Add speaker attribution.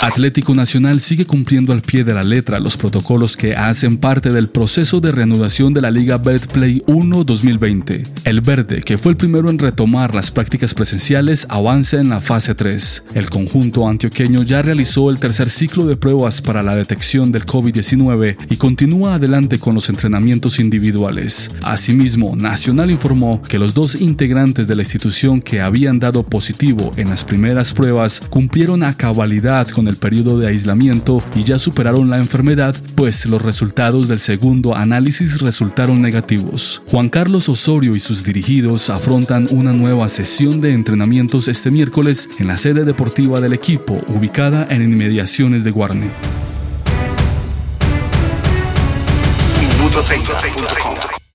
Speaker 1: Atlético Nacional sigue cumpliendo al pie de la letra los protocolos que hacen parte del proceso de reanudación de la Liga Betplay 1 2020. El Verde, que fue el primero en retomar las prácticas presenciales, avanza en la fase 3. El conjunto antioqueño ya realizó el tercer ciclo de pruebas para la detección del COVID-19 y continúa adelante con los entrenamientos individuales. Asimismo, Nacional informó que los dos integrantes de la institución que habían dado positivo en las primeras pruebas cumplieron cabalidad con el periodo de aislamiento y ya superaron la enfermedad, pues los resultados del segundo análisis resultaron negativos. Juan Carlos Osorio y sus dirigidos afrontan una nueva sesión de entrenamientos este miércoles en la sede deportiva del equipo, ubicada en inmediaciones de Guarne.
Speaker 2: Minuto 30.com